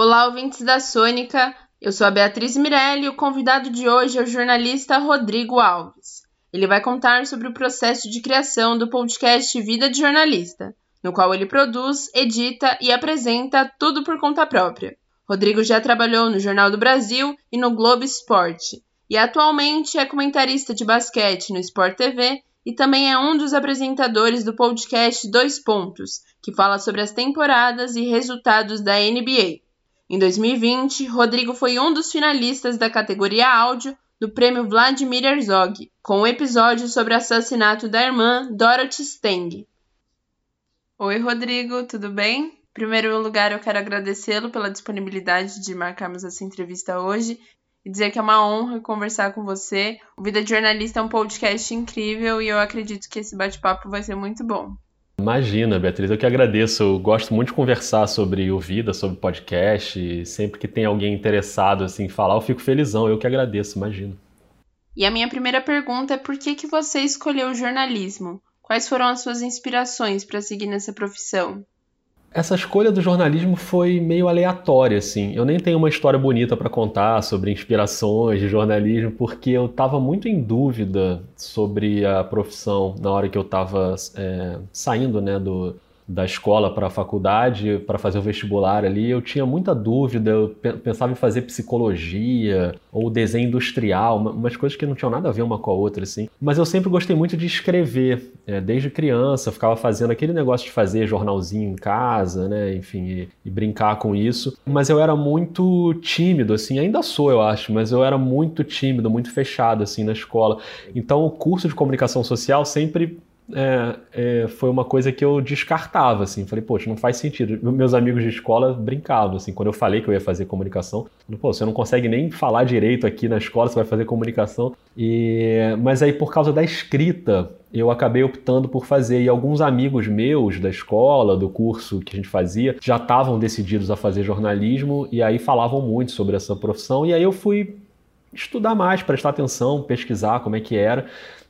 Olá, ouvintes da Sônica. Eu sou a Beatriz Mirelli e o convidado de hoje é o jornalista Rodrigo Alves. Ele vai contar sobre o processo de criação do podcast Vida de Jornalista, no qual ele produz, edita e apresenta tudo por conta própria. Rodrigo já trabalhou no Jornal do Brasil e no Globo Esporte, e atualmente é comentarista de basquete no Sport TV e também é um dos apresentadores do podcast Dois Pontos, que fala sobre as temporadas e resultados da NBA. Em 2020, Rodrigo foi um dos finalistas da categoria áudio do prêmio Vladimir Herzog, com um episódio sobre o assassinato da irmã Dorothy Steng. Oi, Rodrigo, tudo bem? Em primeiro lugar, eu quero agradecê-lo pela disponibilidade de marcarmos essa entrevista hoje e dizer que é uma honra conversar com você. O Vida de Jornalista é um podcast incrível e eu acredito que esse bate-papo vai ser muito bom. Imagina, Beatriz, eu que agradeço. Eu gosto muito de conversar sobre o Vida, sobre podcast. Sempre que tem alguém interessado assim, em falar, eu fico felizão. Eu que agradeço, imagina. E a minha primeira pergunta é por que, que você escolheu o jornalismo? Quais foram as suas inspirações para seguir nessa profissão? Essa escolha do jornalismo foi meio aleatória, assim. Eu nem tenho uma história bonita para contar sobre inspirações de jornalismo, porque eu estava muito em dúvida sobre a profissão na hora que eu estava é, saindo, né, do, da escola para a faculdade, para fazer o vestibular ali, eu tinha muita dúvida, eu pensava em fazer psicologia ou desenho industrial, umas coisas que não tinham nada a ver uma com a outra, assim. Mas eu sempre gostei muito de escrever, é, desde criança, eu ficava fazendo aquele negócio de fazer jornalzinho em casa, né, enfim, e, e brincar com isso. Mas eu era muito tímido, assim, ainda sou, eu acho, mas eu era muito tímido, muito fechado, assim, na escola. Então o curso de comunicação social sempre é, é, foi uma coisa que eu descartava, assim. Falei, poxa, não faz sentido. Meus amigos de escola brincavam, assim, quando eu falei que eu ia fazer comunicação. Pô, você não consegue nem falar direito aqui na escola, você vai fazer comunicação. E, mas aí, por causa da escrita, eu acabei optando por fazer. E alguns amigos meus da escola, do curso que a gente fazia, já estavam decididos a fazer jornalismo e aí falavam muito sobre essa profissão. E aí eu fui estudar mais, prestar atenção, pesquisar como é que era.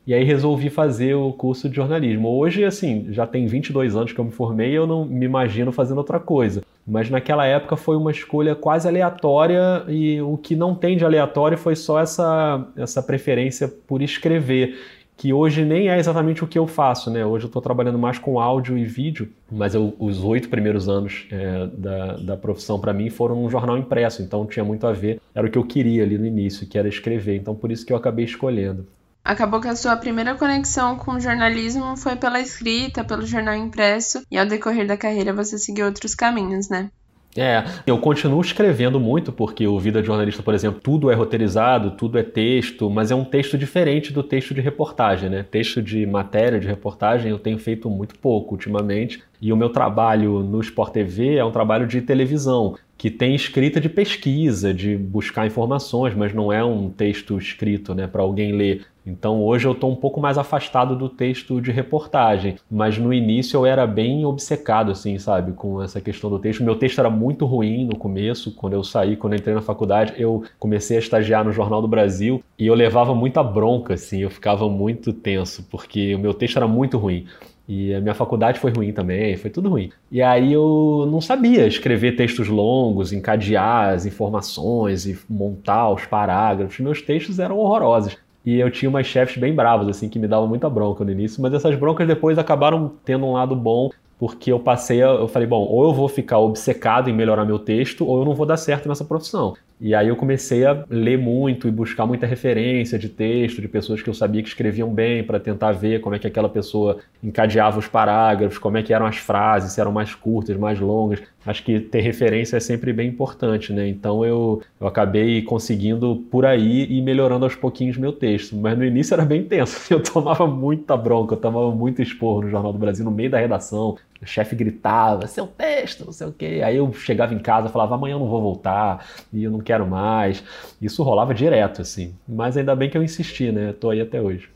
E aí resolvi fazer o curso de jornalismo. Hoje, assim, já tem 22 anos que eu me formei e eu não me imagino fazendo outra coisa. Mas naquela época foi uma escolha quase aleatória e o que não tem de aleatório foi só essa, essa preferência por escrever que hoje nem é exatamente o que eu faço, né? Hoje eu estou trabalhando mais com áudio e vídeo, mas eu, os oito primeiros anos é, da, da profissão para mim foram um jornal impresso, então tinha muito a ver, era o que eu queria ali no início, que era escrever, então por isso que eu acabei escolhendo. Acabou que a sua primeira conexão com o jornalismo foi pela escrita, pelo jornal impresso, e ao decorrer da carreira você seguiu outros caminhos, né? É, eu continuo escrevendo muito, porque o Vida de Jornalista, por exemplo, tudo é roteirizado, tudo é texto, mas é um texto diferente do texto de reportagem, né? Texto de matéria, de reportagem, eu tenho feito muito pouco ultimamente. E o meu trabalho no Sport TV é um trabalho de televisão, que tem escrita de pesquisa, de buscar informações, mas não é um texto escrito né, para alguém ler. Então hoje eu estou um pouco mais afastado do texto de reportagem, mas no início eu era bem obcecado, assim, sabe, com essa questão do texto. Meu texto era muito ruim no começo, quando eu saí, quando eu entrei na faculdade, eu comecei a estagiar no Jornal do Brasil e eu levava muita bronca, assim, eu ficava muito tenso, porque o meu texto era muito ruim. E a minha faculdade foi ruim também, foi tudo ruim. E aí eu não sabia escrever textos longos, encadear as informações e montar os parágrafos. Meus textos eram horrorosos. E eu tinha umas chefes bem bravas, assim, que me davam muita bronca no início, mas essas broncas depois acabaram tendo um lado bom, porque eu passei, a, eu falei, bom, ou eu vou ficar obcecado em melhorar meu texto, ou eu não vou dar certo nessa profissão. E aí eu comecei a ler muito e buscar muita referência de texto, de pessoas que eu sabia que escreviam bem, para tentar ver como é que aquela pessoa encadeava os parágrafos, como é que eram as frases, se eram mais curtas, mais longas. Acho que ter referência é sempre bem importante, né? Então eu, eu acabei conseguindo por aí e melhorando aos pouquinhos meu texto. Mas no início era bem tenso. Eu tomava muita bronca, eu tomava muito esporro no Jornal do Brasil, no meio da redação. O chefe gritava, seu texto, não sei o quê. Aí eu chegava em casa e falava, amanhã eu não vou voltar e eu não quero mais. Isso rolava direto, assim. Mas ainda bem que eu insisti, né? Tô aí até hoje.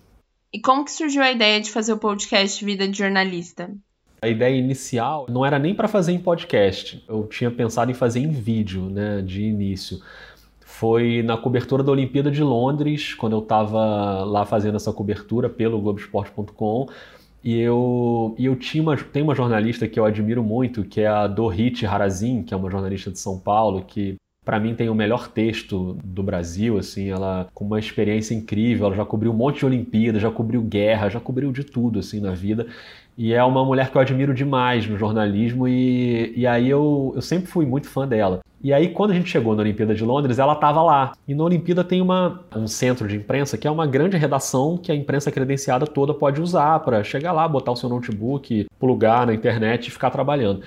E como que surgiu a ideia de fazer o podcast Vida de Jornalista? A ideia inicial não era nem para fazer em podcast. Eu tinha pensado em fazer em vídeo, né, de início. Foi na cobertura da Olimpíada de Londres, quando eu estava lá fazendo essa cobertura pelo Globoesporte.com E eu, e eu tinha uma, tem uma jornalista que eu admiro muito, que é a Dorit Harazin, que é uma jornalista de São Paulo, que para mim tem o melhor texto do Brasil, assim, ela com uma experiência incrível, ela já cobriu um monte de Olimpíadas, já cobriu guerra, já cobriu de tudo assim na vida. E é uma mulher que eu admiro demais no jornalismo e, e aí eu, eu sempre fui muito fã dela. E aí, quando a gente chegou na Olimpíada de Londres, ela estava lá. E na Olimpíada tem uma, um centro de imprensa que é uma grande redação que a imprensa credenciada toda pode usar para chegar lá, botar o seu notebook, plugar na internet e ficar trabalhando.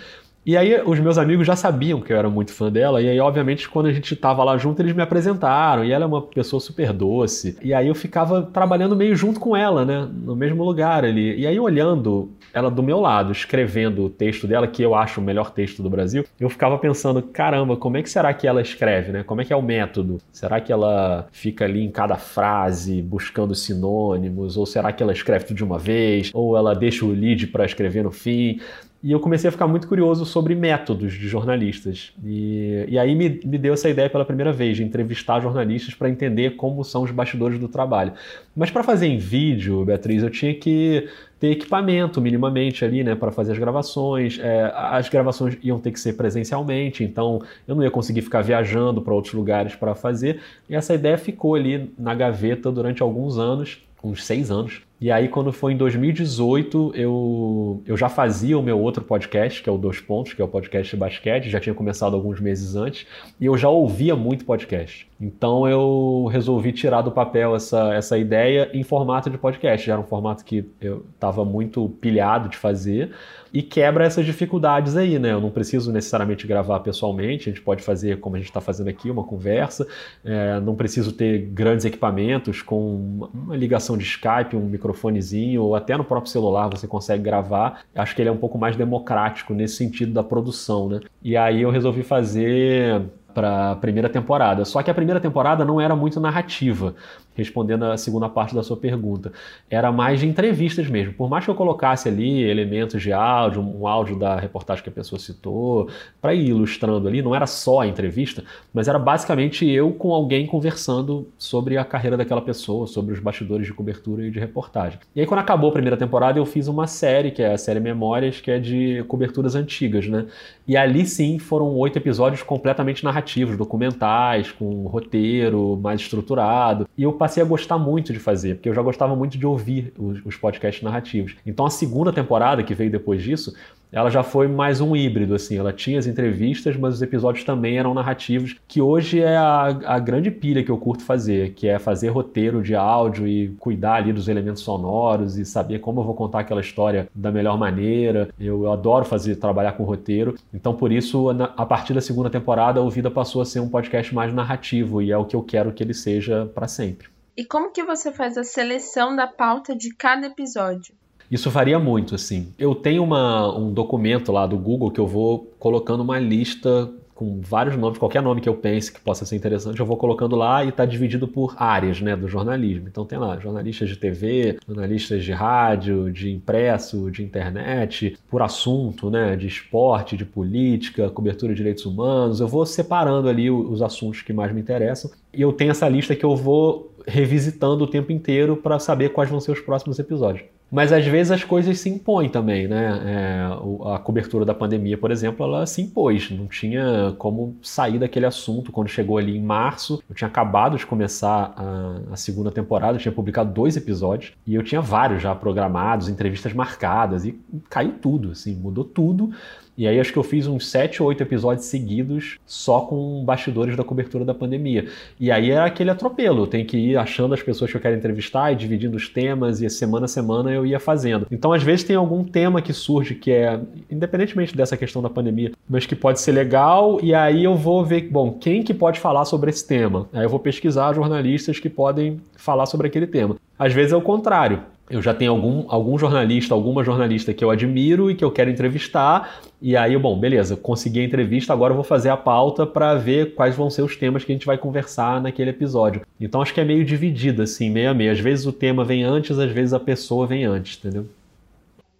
E aí os meus amigos já sabiam que eu era muito fã dela, e aí obviamente quando a gente estava lá junto eles me apresentaram, e ela é uma pessoa super doce. E aí eu ficava trabalhando meio junto com ela, né, no mesmo lugar ali. E aí olhando ela do meu lado, escrevendo o texto dela, que eu acho o melhor texto do Brasil, eu ficava pensando, caramba, como é que será que ela escreve, né? Como é que é o método? Será que ela fica ali em cada frase buscando sinônimos, ou será que ela escreve tudo de uma vez, ou ela deixa o lead para escrever no fim? E eu comecei a ficar muito curioso sobre métodos de jornalistas. E, e aí me, me deu essa ideia pela primeira vez de entrevistar jornalistas para entender como são os bastidores do trabalho. Mas para fazer em vídeo, Beatriz, eu tinha que ter equipamento minimamente ali, né, para fazer as gravações. É, as gravações iam ter que ser presencialmente, então eu não ia conseguir ficar viajando para outros lugares para fazer. E essa ideia ficou ali na gaveta durante alguns anos, uns seis anos. E aí, quando foi em 2018, eu, eu já fazia o meu outro podcast, que é o Dois Pontos, que é o podcast de basquete, já tinha começado alguns meses antes, e eu já ouvia muito podcast. Então eu resolvi tirar do papel essa, essa ideia em formato de podcast. Já era um formato que eu estava muito pilhado de fazer, e quebra essas dificuldades aí, né? Eu não preciso necessariamente gravar pessoalmente, a gente pode fazer como a gente está fazendo aqui, uma conversa, é, não preciso ter grandes equipamentos com uma ligação de Skype, um microfonezinho, ou até no próprio celular você consegue gravar. Acho que ele é um pouco mais democrático nesse sentido da produção, né? E aí eu resolvi fazer para a primeira temporada. Só que a primeira temporada não era muito narrativa respondendo a segunda parte da sua pergunta. Era mais de entrevistas mesmo. Por mais que eu colocasse ali elementos de áudio, um áudio da reportagem que a pessoa citou, para ir ilustrando ali, não era só a entrevista, mas era basicamente eu com alguém conversando sobre a carreira daquela pessoa, sobre os bastidores de cobertura e de reportagem. E aí, quando acabou a primeira temporada, eu fiz uma série, que é a série Memórias, que é de coberturas antigas, né? E ali sim foram oito episódios completamente narrativos, documentais, com roteiro mais estruturado. E eu passei a gostar muito de fazer, porque eu já gostava muito de ouvir os, os podcasts narrativos. Então a segunda temporada, que veio depois disso, ela já foi mais um híbrido, assim. Ela tinha as entrevistas, mas os episódios também eram narrativos, que hoje é a, a grande pilha que eu curto fazer, que é fazer roteiro de áudio e cuidar ali dos elementos sonoros e saber como eu vou contar aquela história da melhor maneira. Eu, eu adoro fazer trabalhar com roteiro. Então, por isso, a partir da segunda temporada, o Vida passou a ser um podcast mais narrativo e é o que eu quero que ele seja para sempre. E como que você faz a seleção da pauta de cada episódio? Isso varia muito, assim. Eu tenho uma, um documento lá do Google que eu vou colocando uma lista com vários nomes, qualquer nome que eu pense que possa ser interessante, eu vou colocando lá e está dividido por áreas né, do jornalismo. Então tem lá jornalistas de TV, jornalistas de rádio, de impresso, de internet, por assunto, né, de esporte, de política, cobertura de direitos humanos. Eu vou separando ali os assuntos que mais me interessam e eu tenho essa lista que eu vou revisitando o tempo inteiro para saber quais vão ser os próximos episódios. Mas às vezes as coisas se impõem também, né? É, a cobertura da pandemia, por exemplo, ela se impôs. Não tinha como sair daquele assunto. Quando chegou ali em março, eu tinha acabado de começar a, a segunda temporada, tinha publicado dois episódios e eu tinha vários já programados, entrevistas marcadas e caiu tudo, assim, mudou tudo. E aí acho que eu fiz uns sete ou oito episódios seguidos só com bastidores da cobertura da pandemia. E aí era aquele atropelo, tenho que ir achando as pessoas que eu quero entrevistar e dividindo os temas e semana a semana eu ia fazendo. Então às vezes tem algum tema que surge que é, independentemente dessa questão da pandemia, mas que pode ser legal e aí eu vou ver, bom, quem que pode falar sobre esse tema? Aí eu vou pesquisar jornalistas que podem falar sobre aquele tema. Às vezes é o contrário eu já tenho algum, algum jornalista, alguma jornalista que eu admiro e que eu quero entrevistar. E aí, bom, beleza, consegui a entrevista, agora eu vou fazer a pauta para ver quais vão ser os temas que a gente vai conversar naquele episódio. Então acho que é meio dividido, assim, meio a meio. Às vezes o tema vem antes, às vezes a pessoa vem antes, entendeu?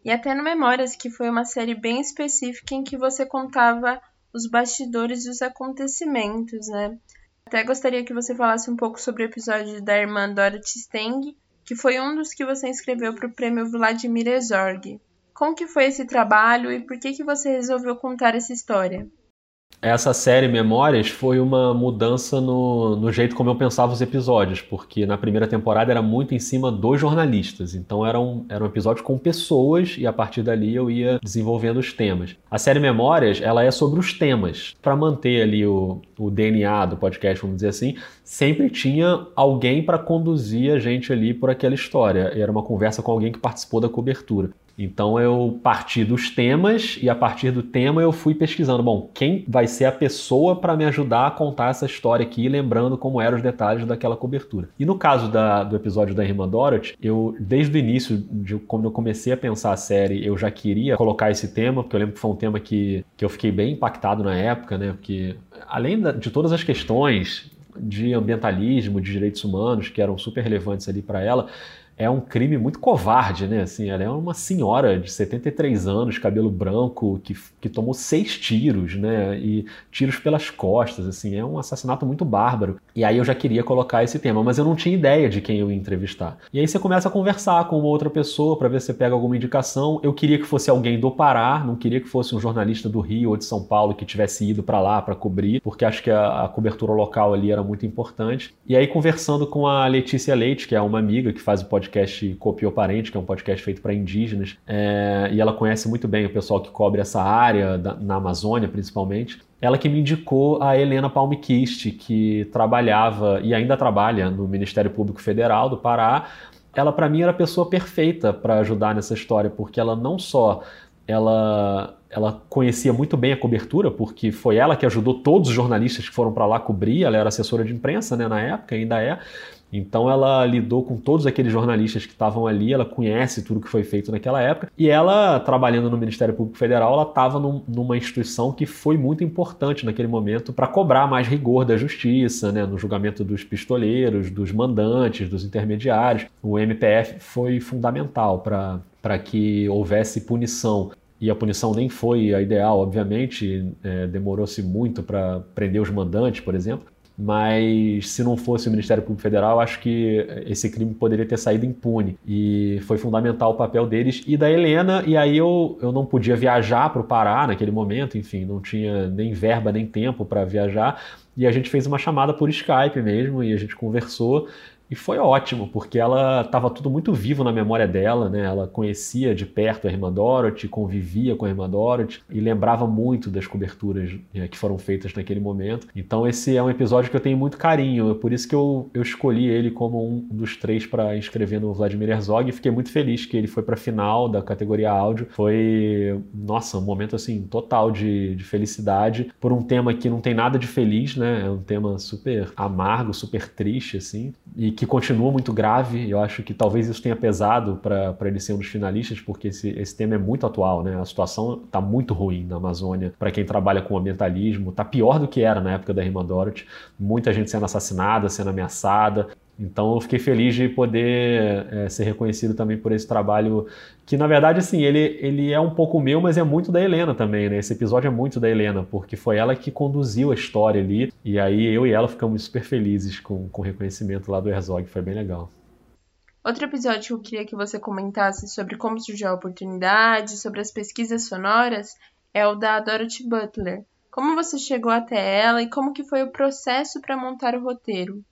E até no Memórias, que foi uma série bem específica em que você contava os bastidores dos acontecimentos, né? Até gostaria que você falasse um pouco sobre o episódio da irmã Dorothy Steng, que foi um dos que você escreveu para o prêmio Vladimir Herzog. Como que foi esse trabalho e por que, que você resolveu contar essa história? Essa série Memórias foi uma mudança no, no, jeito como eu pensava os episódios, porque na primeira temporada era muito em cima dos jornalistas, então era um, era um episódio com pessoas e a partir dali eu ia desenvolvendo os temas. A série Memórias, ela é sobre os temas. Para manter ali o, o DNA do podcast, vamos dizer assim, sempre tinha alguém para conduzir a gente ali por aquela história. Era uma conversa com alguém que participou da cobertura. Então eu parti dos temas e a partir do tema eu fui pesquisando, bom, quem vai ser a pessoa para me ajudar a contar essa história aqui, lembrando como eram os detalhes daquela cobertura. E no caso da, do episódio da irmã Dorothy, eu desde o início, de quando eu comecei a pensar a série, eu já queria colocar esse tema, porque eu lembro que foi um tema que, que eu fiquei bem impactado na época, né? Porque além de todas as questões de ambientalismo, de direitos humanos que eram super relevantes ali para ela, é um crime muito covarde, né? Assim, ela é uma senhora de 73 anos, cabelo branco, que, que tomou seis tiros, né? E tiros pelas costas, assim, é um assassinato muito bárbaro. E aí eu já queria colocar esse tema, mas eu não tinha ideia de quem eu ia entrevistar. E aí você começa a conversar com uma outra pessoa para ver se você pega alguma indicação. Eu queria que fosse alguém do Pará, não queria que fosse um jornalista do Rio ou de São Paulo que tivesse ido para lá para cobrir, porque acho que a, a cobertura local ali era muito importante. E aí conversando com a Letícia Leite, que é uma amiga que faz o podcast podcast Copiou Parente, que é um podcast feito para indígenas, é, e ela conhece muito bem o pessoal que cobre essa área, da, na Amazônia principalmente. Ela que me indicou a Helena Palmquist, que trabalhava e ainda trabalha no Ministério Público Federal do Pará. Ela, para mim, era a pessoa perfeita para ajudar nessa história, porque ela não só ela ela conhecia muito bem a cobertura, porque foi ela que ajudou todos os jornalistas que foram para lá cobrir, ela era assessora de imprensa né, na época, ainda é, então ela lidou com todos aqueles jornalistas que estavam ali, ela conhece tudo que foi feito naquela época, e ela, trabalhando no Ministério Público Federal, ela estava num, numa instituição que foi muito importante naquele momento para cobrar mais rigor da justiça, né, no julgamento dos pistoleiros, dos mandantes, dos intermediários. O MPF foi fundamental para que houvesse punição e a punição nem foi a ideal, obviamente, é, demorou-se muito para prender os mandantes, por exemplo, mas se não fosse o Ministério Público Federal, acho que esse crime poderia ter saído impune. E foi fundamental o papel deles e da Helena, e aí eu, eu não podia viajar para o Pará naquele momento, enfim, não tinha nem verba nem tempo para viajar, e a gente fez uma chamada por Skype mesmo, e a gente conversou, e foi ótimo, porque ela estava tudo muito vivo na memória dela, né? Ela conhecia de perto a irmã Dorothy, convivia com a irmã Dorothy e lembrava muito das coberturas né, que foram feitas naquele momento. Então esse é um episódio que eu tenho muito carinho, é por isso que eu, eu escolhi ele como um dos três para inscrever no Vladimir Herzog e fiquei muito feliz que ele foi para a final da categoria áudio. Foi, nossa, um momento assim total de, de felicidade por um tema que não tem nada de feliz, né? É um tema super amargo, super triste, assim, e que continua muito grave. Eu acho que talvez isso tenha pesado para ele ser um dos finalistas, porque esse, esse tema é muito atual, né? A situação está muito ruim na Amazônia para quem trabalha com ambientalismo. Está pior do que era na época da irmã Dorothy. Muita gente sendo assassinada, sendo ameaçada. Então eu fiquei feliz de poder é, ser reconhecido também por esse trabalho que na verdade assim ele, ele é um pouco meu, mas é muito da Helena também, né? Esse episódio é muito da Helena porque foi ela que conduziu a história ali e aí eu e ela ficamos super felizes com, com o reconhecimento lá do Herzog, foi bem legal. Outro episódio que eu queria que você comentasse sobre como surgiu a oportunidade, sobre as pesquisas sonoras, é o da Dorothy Butler. Como você chegou até ela e como que foi o processo para montar o roteiro?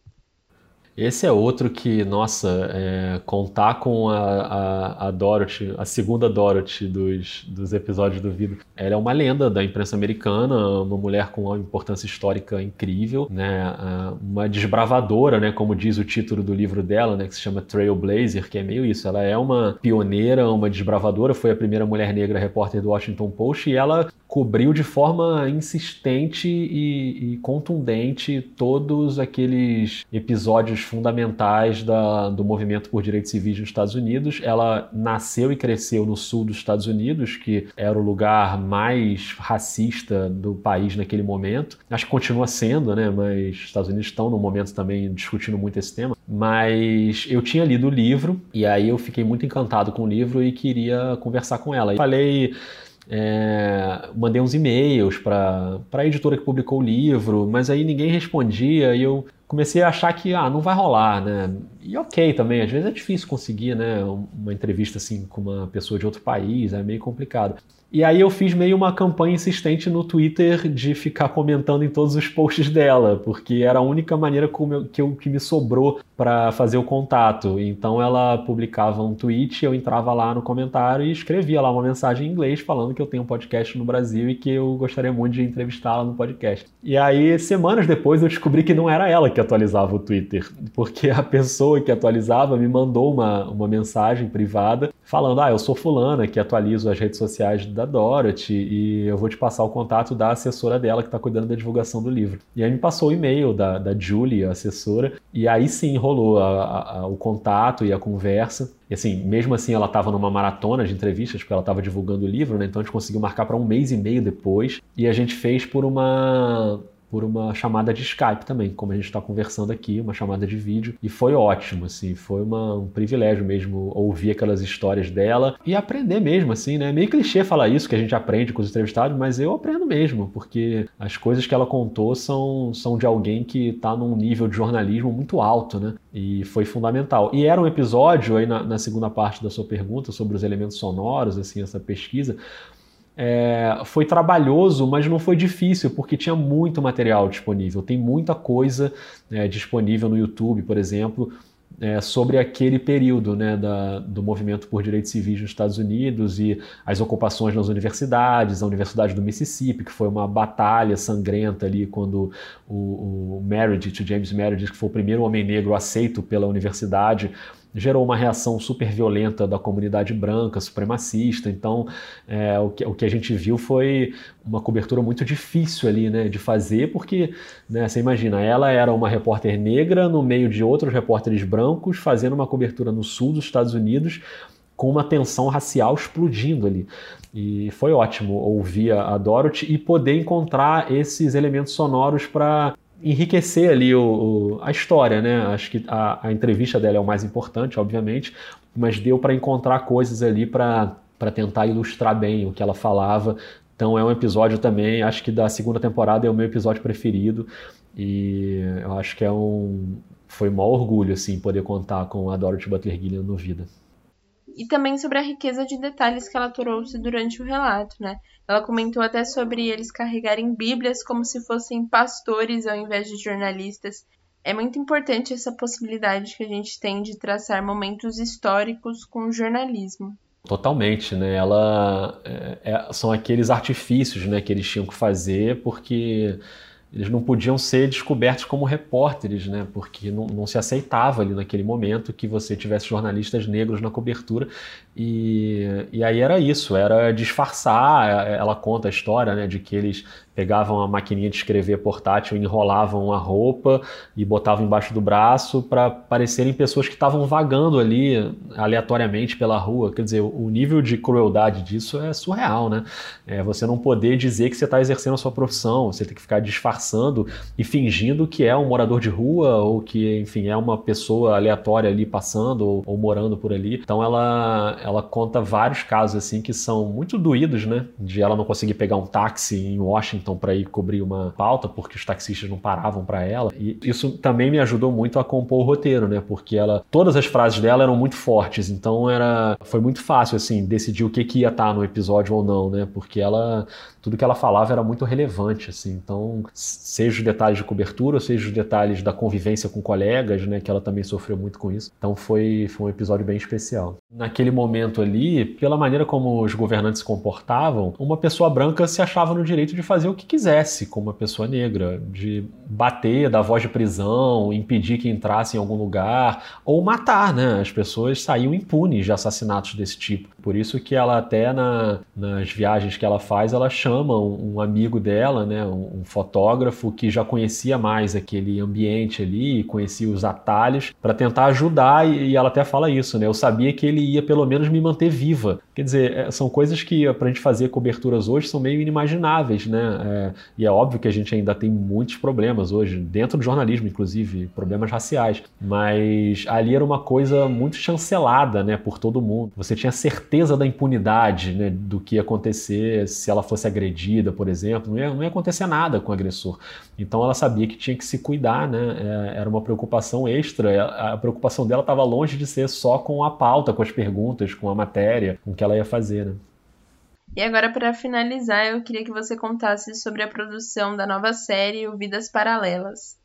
Esse é outro que, nossa, é, contar com a, a, a, Dorothy, a segunda Dorothy dos, dos episódios do Vida, ela é uma lenda da imprensa americana, uma mulher com uma importância histórica incrível, né? Uma desbravadora, né? Como diz o título do livro dela, né? Que se chama Trailblazer, que é meio isso. Ela é uma pioneira, uma desbravadora, foi a primeira mulher negra repórter do Washington Post e ela cobriu de forma insistente e, e contundente todos aqueles episódios fundamentais da, do movimento por direitos civis nos Estados Unidos. Ela nasceu e cresceu no sul dos Estados Unidos, que era o lugar mais racista do país naquele momento. Acho que continua sendo, né? Mas os Estados Unidos estão no momento também discutindo muito esse tema. Mas eu tinha lido o livro e aí eu fiquei muito encantado com o livro e queria conversar com ela. E falei é, mandei uns e-mails para a editora que publicou o livro, mas aí ninguém respondia e eu comecei a achar que ah, não vai rolar, né? E ok também, às vezes é difícil conseguir, né, uma entrevista assim com uma pessoa de outro país, é meio complicado. E aí eu fiz meio uma campanha insistente no Twitter de ficar comentando em todos os posts dela, porque era a única maneira que, eu, que me sobrou para fazer o contato. Então ela publicava um tweet, eu entrava lá no comentário e escrevia lá uma mensagem em inglês falando que eu tenho um podcast no Brasil e que eu gostaria muito de entrevistá-la no podcast. E aí, semanas depois, eu descobri que não era ela que atualizava o Twitter, porque a pessoa que atualizava me mandou uma, uma mensagem privada falando: Ah, eu sou fulana que atualizo as redes sociais da Dorothy e eu vou te passar o contato da assessora dela que está cuidando da divulgação do livro. E aí me passou o e-mail da, da Julie, a assessora, e aí sim rolou a, a, o contato e a conversa. E assim, mesmo assim, ela estava numa maratona de entrevistas, porque ela estava divulgando o livro, né? Então a gente conseguiu marcar para um mês e meio depois. E a gente fez por uma por uma chamada de Skype também, como a gente está conversando aqui, uma chamada de vídeo. E foi ótimo, assim, foi uma, um privilégio mesmo ouvir aquelas histórias dela e aprender mesmo, assim, né? Meio clichê falar isso, que a gente aprende com os entrevistados, mas eu aprendo mesmo, porque as coisas que ela contou são, são de alguém que está num nível de jornalismo muito alto, né? E foi fundamental. E era um episódio, aí na, na segunda parte da sua pergunta, sobre os elementos sonoros, assim, essa pesquisa, é, foi trabalhoso, mas não foi difícil, porque tinha muito material disponível. Tem muita coisa é, disponível no YouTube, por exemplo, é, sobre aquele período né, da, do movimento por direitos civis nos Estados Unidos e as ocupações nas universidades, a Universidade do Mississippi, que foi uma batalha sangrenta ali quando o, o Meredith, James Meredith, que foi o primeiro homem negro aceito pela universidade, gerou uma reação super violenta da comunidade branca, supremacista. Então, é, o, que, o que a gente viu foi uma cobertura muito difícil ali, né, de fazer, porque, né, você imagina, ela era uma repórter negra no meio de outros repórteres brancos, fazendo uma cobertura no sul dos Estados Unidos, com uma tensão racial explodindo ali. E foi ótimo ouvir a Dorothy e poder encontrar esses elementos sonoros para enriquecer ali o, o, a história, né? Acho que a, a, entrevista dela é o mais importante, obviamente, mas deu para encontrar coisas ali para tentar ilustrar bem o que ela falava. Então é um episódio também, acho que da segunda temporada é o meu episódio preferido e eu acho que é um foi um maior orgulho assim poder contar com a Dorothy Butler Gilliam no Vida e também sobre a riqueza de detalhes que ela trouxe durante o relato, né? Ela comentou até sobre eles carregarem Bíblias como se fossem pastores ao invés de jornalistas. É muito importante essa possibilidade que a gente tem de traçar momentos históricos com o jornalismo. Totalmente, né? Ela é, é, são aqueles artifícios, né, que eles tinham que fazer porque eles não podiam ser descobertos como repórteres, né? Porque não, não, se aceitava ali naquele momento que você tivesse jornalistas negros na cobertura. E, e aí era isso, era disfarçar. Ela conta a história, né, de que eles pegavam a maquininha de escrever portátil, enrolavam a roupa e botavam embaixo do braço para parecerem pessoas que estavam vagando ali aleatoriamente pela rua. Quer dizer, o nível de crueldade disso é surreal, né? É você não poder dizer que você está exercendo a sua profissão, você tem que ficar disfarçando e fingindo que é um morador de rua ou que, enfim, é uma pessoa aleatória ali passando ou, ou morando por ali. Então ela, ela conta vários casos assim que são muito doídos, né? De ela não conseguir pegar um táxi em Washington para ir cobrir uma pauta, porque os taxistas não paravam para ela. E isso também me ajudou muito a compor o roteiro, né? Porque ela, todas as frases dela eram muito fortes, então era, foi muito fácil assim decidir o que, que ia estar tá no episódio ou não, né? Porque ela tudo que ela falava era muito relevante, assim. Então, seja os detalhes de cobertura, seja os detalhes da convivência com colegas, né, que ela também sofreu muito com isso. Então, foi, foi um episódio bem especial. Naquele momento ali, pela maneira como os governantes se comportavam, uma pessoa branca se achava no direito de fazer o que quisesse com uma pessoa negra, de bater, dar voz de prisão, impedir que entrasse em algum lugar, ou matar, né? As pessoas saíam impunes de assassinatos desse tipo. Por isso que ela até na, nas viagens que ela faz, ela chama um, um amigo dela, né, um, um, fotógrafo que já conhecia mais aquele ambiente ali, conhecia os atalhos, para tentar ajudar, e, e, ela até fala isso, né? Eu sabia que ele ia pelo menos me manter viva Quer dizer, é, são coisas que para a gente fazer coberturas hoje são meio inimagináveis, né? É, e é óbvio que a gente ainda tem muitos problemas hoje, dentro do jornalismo, inclusive, problemas raciais. Mas ali era uma coisa muito chancelada, né, por todo mundo. Você tinha certeza da impunidade, né, do que ia acontecer se ela fosse agredida, por exemplo. Não ia, não ia acontecer nada com o agressor. Então ela sabia que tinha que se cuidar, né? É, era uma preocupação extra. A preocupação dela estava longe de ser só com a pauta, com as perguntas, com a matéria, com o que ela ia fazer, né? E agora, para finalizar, eu queria que você contasse sobre a produção da nova série O Vidas Paralelas.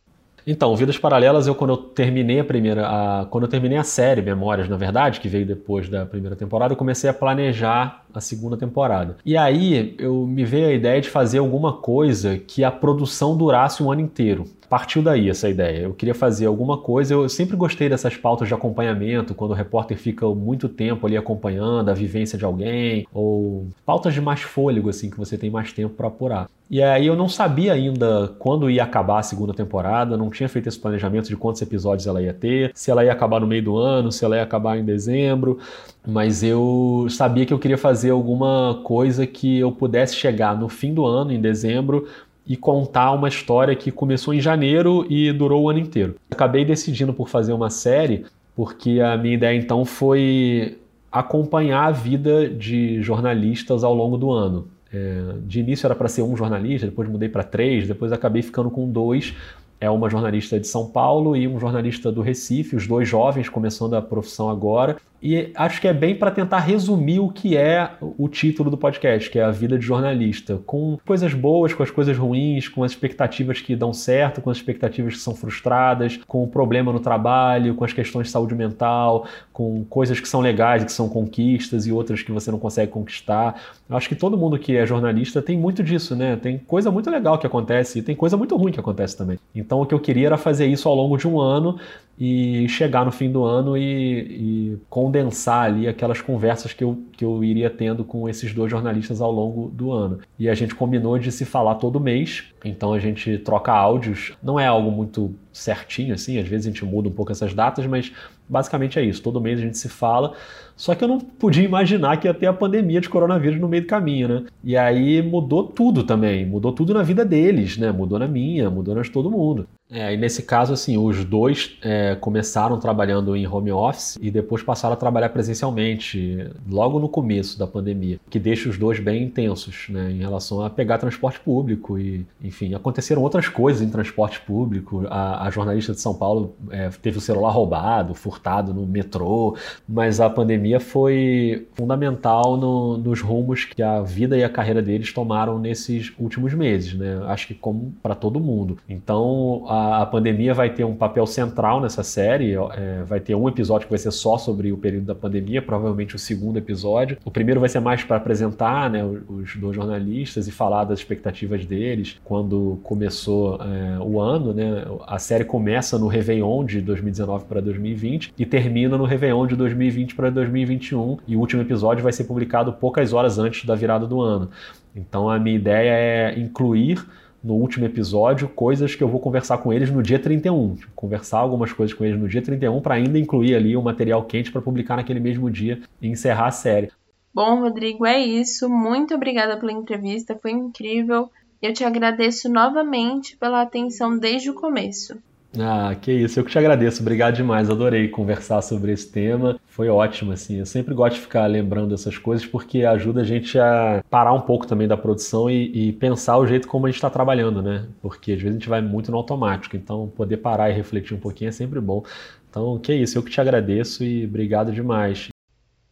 Então, Vidas Paralelas, eu quando eu terminei a primeira, a, quando eu terminei a série Memórias, na verdade, que veio depois da primeira temporada, eu comecei a planejar a segunda temporada. E aí eu me veio a ideia de fazer alguma coisa que a produção durasse um ano inteiro. Partiu daí essa ideia. Eu queria fazer alguma coisa. Eu sempre gostei dessas pautas de acompanhamento, quando o repórter fica muito tempo ali acompanhando a vivência de alguém, ou pautas de mais fôlego, assim, que você tem mais tempo para apurar. E aí eu não sabia ainda quando ia acabar a segunda temporada, não tinha feito esse planejamento de quantos episódios ela ia ter, se ela ia acabar no meio do ano, se ela ia acabar em dezembro, mas eu sabia que eu queria fazer alguma coisa que eu pudesse chegar no fim do ano, em dezembro, e contar uma história que começou em janeiro e durou o ano inteiro. Acabei decidindo por fazer uma série, porque a minha ideia então foi acompanhar a vida de jornalistas ao longo do ano. É, de início era para ser um jornalista, depois mudei para três, depois acabei ficando com dois. É uma jornalista de São Paulo e um jornalista do Recife, os dois jovens começando a profissão agora. E acho que é bem para tentar resumir o que é o título do podcast, que é a vida de jornalista, com coisas boas, com as coisas ruins, com as expectativas que dão certo, com as expectativas que são frustradas, com o problema no trabalho, com as questões de saúde mental, com coisas que são legais, que são conquistas e outras que você não consegue conquistar. Acho que todo mundo que é jornalista tem muito disso, né? Tem coisa muito legal que acontece e tem coisa muito ruim que acontece também. Então o que eu queria era fazer isso ao longo de um ano e chegar no fim do ano e, e, condensar ali aquelas conversas que eu, que eu iria tendo com esses dois jornalistas ao longo do ano. E a gente combinou de se falar todo mês, então a gente troca áudios. Não é algo muito certinho assim, às vezes a gente muda um pouco essas datas, mas basicamente é isso. Todo mês a gente se fala. Só que eu não podia imaginar que ia ter a pandemia de coronavírus no meio do caminho, né? E aí mudou tudo também. Mudou tudo na vida deles, né? Mudou na minha, mudou na de todo mundo. É, e nesse caso, assim, os dois é, começaram trabalhando em home office e depois passaram a trabalhar presencialmente, logo no começo da pandemia, que deixa os dois bem intensos, né, em relação a pegar transporte público e, enfim, aconteceram outras coisas em transporte público. A, a jornalista de São Paulo é, teve o celular roubado, furtado no metrô, mas a pandemia foi fundamental no, nos rumos que a vida e a carreira deles tomaram nesses últimos meses, né? Acho que como para todo mundo. Então, a a, pandemia vai ter um papel central nessa série. É, vai ter um episódio que vai ser só sobre o período da pandemia, provavelmente o segundo episódio. O primeiro vai ser mais para apresentar né, os dois jornalistas e falar das expectativas deles quando começou é, o ano. Né? A série começa no Réveillon de 2019 para 2020 e termina no Réveillon de 2020 para 2021. E o último episódio vai ser publicado poucas horas antes da virada do ano. Então a minha ideia é incluir no último episódio coisas que eu vou conversar com eles no dia 31. Tipo, conversar algumas coisas com eles no dia 31 para ainda incluir ali o material quente para publicar naquele mesmo dia e encerrar a série. Bom, Rodrigo, é isso. Muito obrigada pela entrevista, foi incrível. Eu te agradeço novamente pela atenção desde o começo. Ah, que isso, eu que te agradeço, obrigado demais, adorei conversar sobre esse tema, foi ótimo, assim, eu sempre gosto de ficar lembrando essas coisas porque ajuda a gente a parar um pouco também da produção e, e pensar o jeito como a gente está trabalhando, né, porque às vezes a gente vai muito no automático, então poder parar e refletir um pouquinho é sempre bom. Então, que isso, eu que te agradeço e obrigado demais.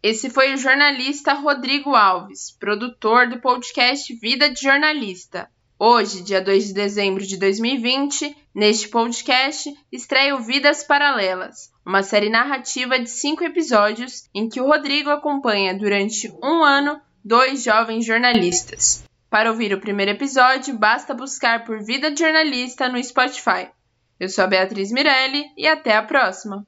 Esse foi o jornalista Rodrigo Alves, produtor do podcast Vida de Jornalista. Hoje, dia 2 de dezembro de 2020, neste podcast, estreia o Vidas Paralelas, uma série narrativa de cinco episódios em que o Rodrigo acompanha durante um ano dois jovens jornalistas. Para ouvir o primeiro episódio, basta buscar por Vida de Jornalista no Spotify. Eu sou a Beatriz Mirelli e até a próxima!